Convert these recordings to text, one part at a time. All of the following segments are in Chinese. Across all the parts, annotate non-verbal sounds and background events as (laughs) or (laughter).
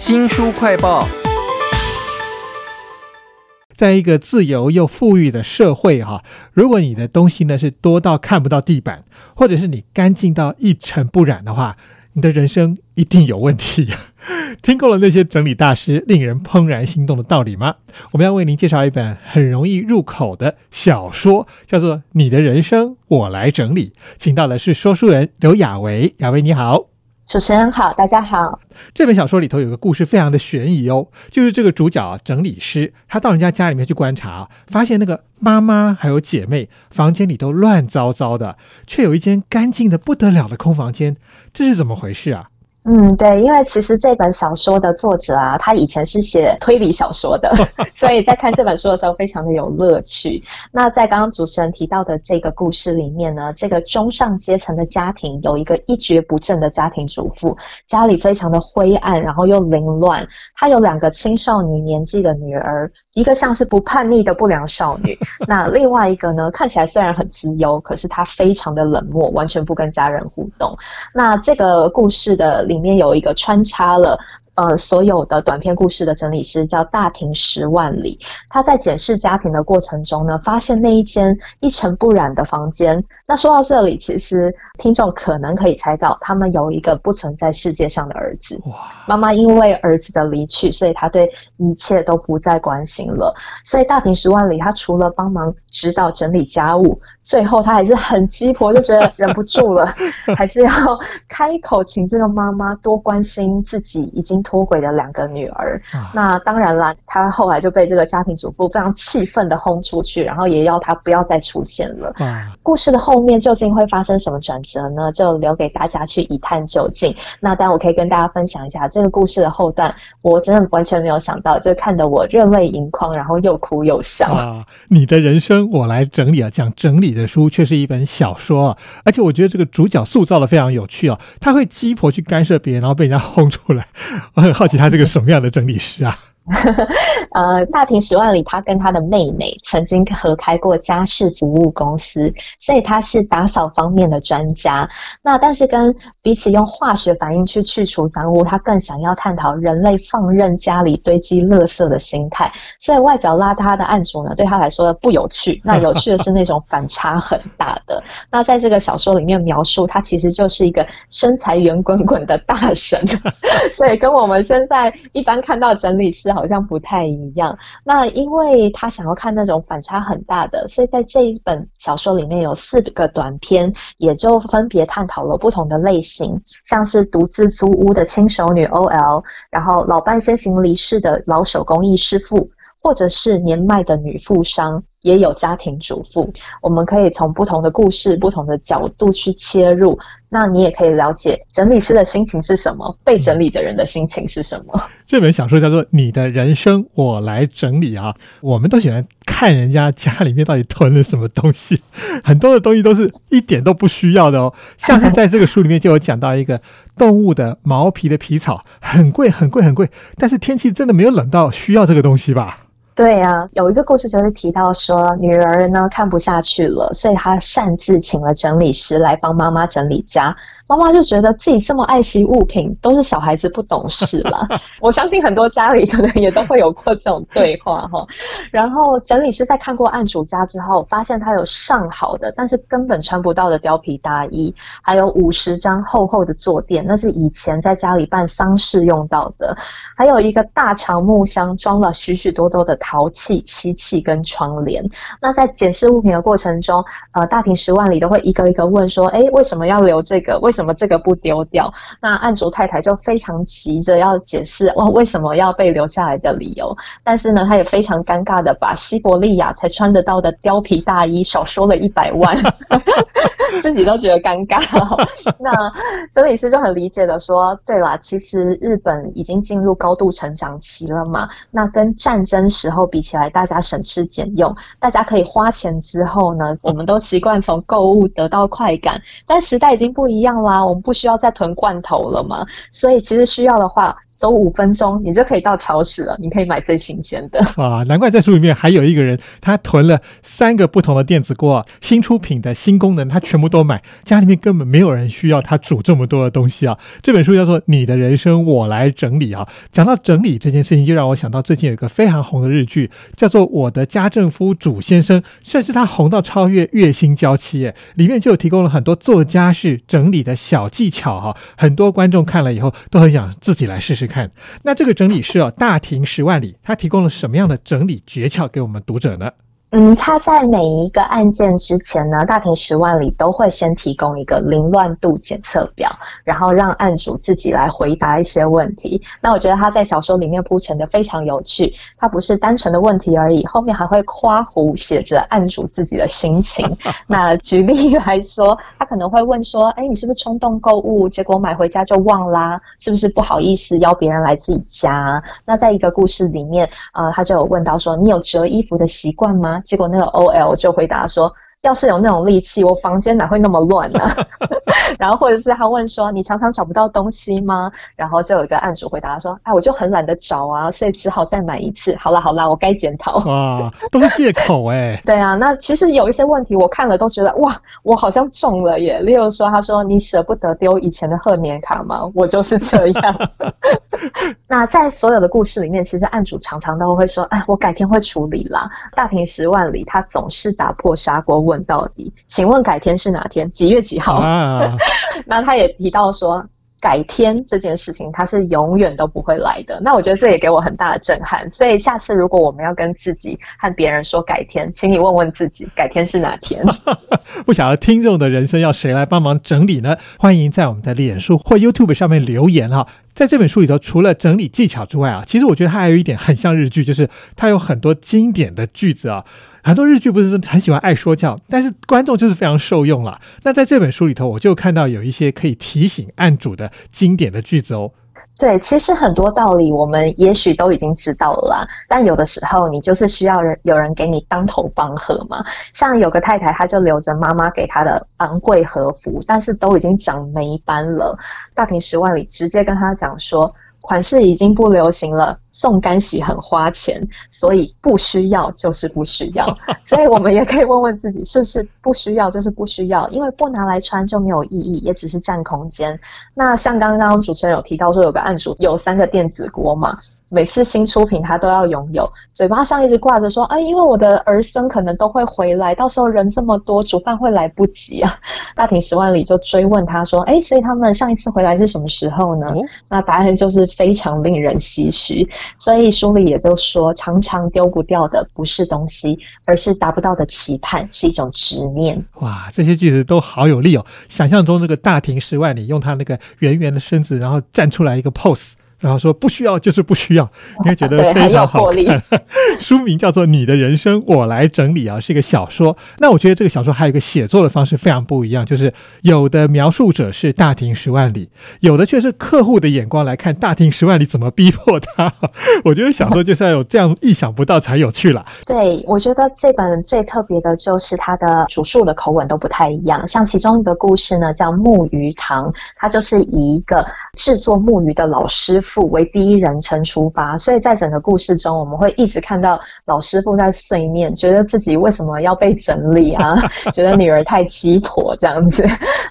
新书快报。在一个自由又富裕的社会，哈，如果你的东西呢是多到看不到地板，或者是你干净到一尘不染的话，你的人生一定有问题。(laughs) 听够了那些整理大师令人怦然心动的道理吗？我们要为您介绍一本很容易入口的小说，叫做《你的人生我来整理》。请到的是说书人刘雅维，雅维你好。主持人好，大家好。这本小说里头有个故事，非常的悬疑哦，就是这个主角啊整理师，他到人家家里面去观察，发现那个妈妈还有姐妹房间里都乱糟糟的，却有一间干净的不得了的空房间，这是怎么回事啊？嗯，对，因为其实这本小说的作者啊，他以前是写推理小说的，(laughs) 所以在看这本书的时候非常的有乐趣。那在刚刚主持人提到的这个故事里面呢，这个中上阶层的家庭有一个一蹶不振的家庭主妇，家里非常的灰暗，然后又凌乱。她有两个青少女年纪的女儿，一个像是不叛逆的不良少女，(laughs) 那另外一个呢，看起来虽然很自由，可是她非常的冷漠，完全不跟家人互动。那这个故事的。里面有一个穿插了。呃，所有的短篇故事的整理师叫大庭十万里。他在检视家庭的过程中呢，发现那一间一尘不染的房间。那说到这里，其实听众可能可以猜到，他们有一个不存在世界上的儿子。妈妈因为儿子的离去，所以他对一切都不再关心了。所以大庭十万里，他除了帮忙指导整理家务，最后他还是很鸡婆，就觉得忍不住了，(laughs) 还是要开口请这个妈妈多关心自己已经。脱轨的两个女儿，那当然啦，她后来就被这个家庭主妇非常气愤的轰出去，然后也要她不要再出现了。故事的后面究竟会发生什么转折呢？就留给大家去一探究竟。那但我可以跟大家分享一下这个故事的后段，我真的完全没有想到，就看得我热泪盈眶，然后又哭又笑。啊，你的人生我来整理啊，讲整理的书却是一本小说，而且我觉得这个主角塑造的非常有趣哦，他会鸡婆去干涉别人，然后被人家轰出来。我很好奇，他是个什么样的整理师啊？(laughs) 呃，大庭十万里，他跟他的妹妹曾经合开过家事服务公司，所以他是打扫方面的专家。那但是跟比起用化学反应去去除脏污，他更想要探讨人类放任家里堆积垃圾的心态。所以外表邋遢的案主呢，对他来说不有趣。那有趣的是那种反差很大的。那在这个小说里面描述，他其实就是一个身材圆滚滚的大神，(laughs) 所以跟我们现在一般看到整理师好像不太一样。那因为他想要看那种反差很大的，所以在这一本小说里面有四个短篇，也就分别探讨了不同的类型，像是独自租屋的轻熟女 OL，然后老伴先行离世的老手工艺师傅，或者是年迈的女富商。也有家庭主妇，我们可以从不同的故事、不同的角度去切入。那你也可以了解整理师的心情是什么，被整理的人的心情是什么。(laughs) 这本小说叫做《你的人生我来整理》啊，我们都喜欢看人家家里面到底囤了什么东西，(laughs) 很多的东西都是一点都不需要的哦。像是在这个书里面就有讲到一个 (laughs) 动物的毛皮的皮草，很贵很贵很贵，但是天气真的没有冷到需要这个东西吧？对呀，有一个故事就是提到说，女儿呢看不下去了，所以她擅自请了整理师来帮妈妈整理家。妈妈就觉得自己这么爱惜物品，都是小孩子不懂事了。(laughs) 我相信很多家里可能也都会有过这种对话哈。然后整理师在看过案主家之后，发现他有上好的，但是根本穿不到的貂皮大衣，还有五十张厚厚的坐垫，那是以前在家里办丧事用到的。还有一个大长木箱，装了许许多多的陶器、漆器跟窗帘。那在检视物品的过程中，呃，大庭十万里都会一个一个问说：，哎，为什么要留这个？为什么这个不丢掉？那案主太太就非常急着要解释哇为什么要被留下来的理由，但是呢，她也非常尴尬的把西伯利亚才穿得到的貂皮大衣少说了一百万，(laughs) (laughs) 自己都觉得尴尬。(laughs) 那整理师就很理解的说，对啦，其实日本已经进入高度成长期了嘛，那跟战争时候比起来，大家省吃俭用，大家可以花钱之后呢，(laughs) 我们都习惯从购物得到快感，但时代已经不一样了。啊，我们不需要再囤罐头了嘛，所以其实需要的话。走五分钟你就可以到超市了，你可以买最新鲜的。(laughs) 啊，难怪在书里面还有一个人，他囤了三个不同的电子锅，新出品的新功能，他全部都买。家里面根本没有人需要他煮这么多的东西啊。这本书叫做《你的人生我来整理》啊。讲到整理这件事情，就让我想到最近有一个非常红的日剧，叫做《我的家政夫主先生》，甚至他红到超越《月薪娇妻》耶。里面就提供了很多做家事整理的小技巧哈，很多观众看了以后都很想自己来试试看。那这个整理师哦，大庭十万里，他提供了什么样的整理诀窍给我们读者呢？嗯，他在每一个案件之前呢，大庭十万里都会先提供一个凌乱度检测表，然后让案主自己来回答一些问题。那我觉得他在小说里面铺陈的非常有趣，他不是单纯的问题而已，后面还会夸胡写着案主自己的心情。(laughs) 那举例来说，他可能会问说：“哎，你是不是冲动购物，结果买回家就忘啦？是不是不好意思邀别人来自己家？”那在一个故事里面，呃，他就有问到说：“你有折衣服的习惯吗？”结果那个 O L 就回答说。要是有那种力气，我房间哪会那么乱呢？(laughs) 然后或者是他问说：“你常常找不到东西吗？”然后就有一个案主回答说：“哎，我就很懒得找啊，所以只好再买一次。”好了好了，我该检讨。哇，都是借口哎。(laughs) 对啊，那其实有一些问题我看了都觉得哇，我好像中了耶。例如说，他说：“你舍不得丢以前的贺年卡吗？”我就是这样。(laughs) (laughs) 那在所有的故事里面，其实案主常常都会说：“哎，我改天会处理啦。”大庭十万里，他总是打破砂锅。问到底，请问改天是哪天？几月几号？(laughs) 那他也提到说，改天这件事情他是永远都不会来的。那我觉得这也给我很大的震撼。所以下次如果我们要跟自己和别人说改天，请你问问自己，改天是哪天？(laughs) 不晓得听众的人生要谁来帮忙整理呢？欢迎在我们的脸书或 YouTube 上面留言哈。在这本书里头，除了整理技巧之外啊，其实我觉得它还有一点很像日剧，就是它有很多经典的句子啊。很多日剧不是很喜欢爱说教，但是观众就是非常受用了。那在这本书里头，我就看到有一些可以提醒案主的经典的句子哦。对，其实很多道理我们也许都已经知道了啦，但有的时候你就是需要人有人给你当头棒喝嘛。像有个太太，她就留着妈妈给她的昂贵和服，但是都已经长霉斑了。大庭十万里直接跟她讲说，款式已经不流行了。送干洗很花钱，所以不需要就是不需要。(laughs) 所以我们也可以问问自己，是不是不需要就是不需要？因为不拿来穿就没有意义，也只是占空间。那像刚刚主持人有提到说，有个案主有三个电子锅嘛，每次新出品他都要拥有，嘴巴上一直挂着说，哎，因为我的儿孙可能都会回来，到时候人这么多，煮饭会来不及啊。大庭十万里就追问他说，哎，所以他们上一次回来是什么时候呢？那答案就是非常令人唏嘘。所以书里也就说，常常丢不掉的不是东西，而是达不到的期盼，是一种执念。哇，这些句子都好有力哦！想象中这个大庭十万里，用他那个圆圆的身子，然后站出来一个 pose。然后说不需要就是不需要，(laughs) 你会觉得非常好看。(laughs) 书名叫做《你的人生我来整理》啊，是一个小说。那我觉得这个小说还有一个写作的方式非常不一样，就是有的描述者是大庭十万里，有的却是客户的眼光来看大庭十万里怎么逼迫他。(laughs) 我觉得小说就是要有这样意想不到才有趣了。对，我觉得这本最特别的就是它的主述的口吻都不太一样。像其中一个故事呢，叫《木鱼堂》，它就是以一个制作木鱼的老师傅。为第一人称出发，所以在整个故事中，我们会一直看到老师傅在碎念，觉得自己为什么要被整理啊？(laughs) 觉得女儿太鸡婆这样子。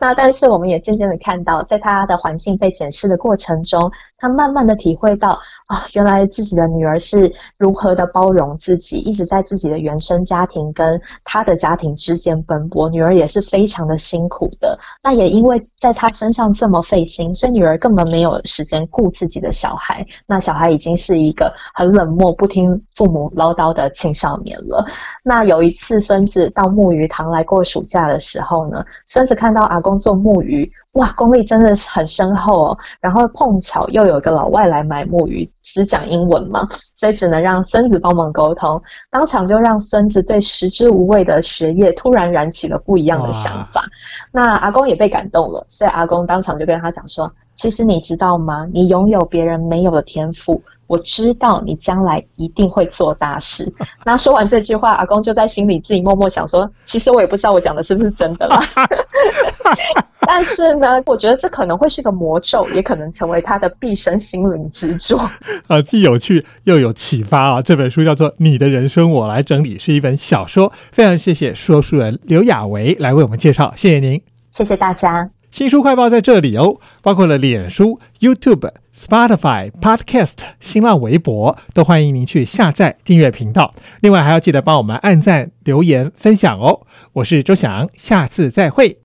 那但是我们也渐渐的看到，在他的环境被检视的过程中，他慢慢的体会到啊，原来自己的女儿是如何的包容自己，一直在自己的原生家庭跟他的家庭之间奔波，女儿也是非常的辛苦的。那也因为在他身上这么费心，所以女儿根本没有时间顾自己的。小孩，那小孩已经是一个很冷漠、不听父母唠叨的青少年了。那有一次，孙子到木鱼塘来过暑假的时候呢，孙子看到阿公做木鱼。哇，功力真的是很深厚哦。然后碰巧又有个老外来买木鱼，只讲英文嘛，所以只能让孙子帮忙沟通。当场就让孙子对食之无味的学业突然燃起了不一样的想法。那阿公也被感动了，所以阿公当场就跟他讲说：“其实你知道吗？你拥有别人没有的天赋，我知道你将来一定会做大事。(laughs) 那说完这句话，阿公就在心里自己默默想说：其实我也不知道我讲的是不是真的啦。(laughs) (laughs) 但是呢，我觉得这可能会是个魔咒，也可能成为他的毕生心灵之作。(laughs) 啊，既有趣又有启发啊！这本书叫做《你的人生我来整理》，是一本小说。非常谢谢说书人刘雅维来为我们介绍，谢谢您，谢谢大家。新书快报在这里哦，包括了脸书、YouTube、Spotify、Podcast、新浪微博，都欢迎您去下载订阅频道。另外还要记得帮我们按赞、留言、分享哦。我是周翔，下次再会。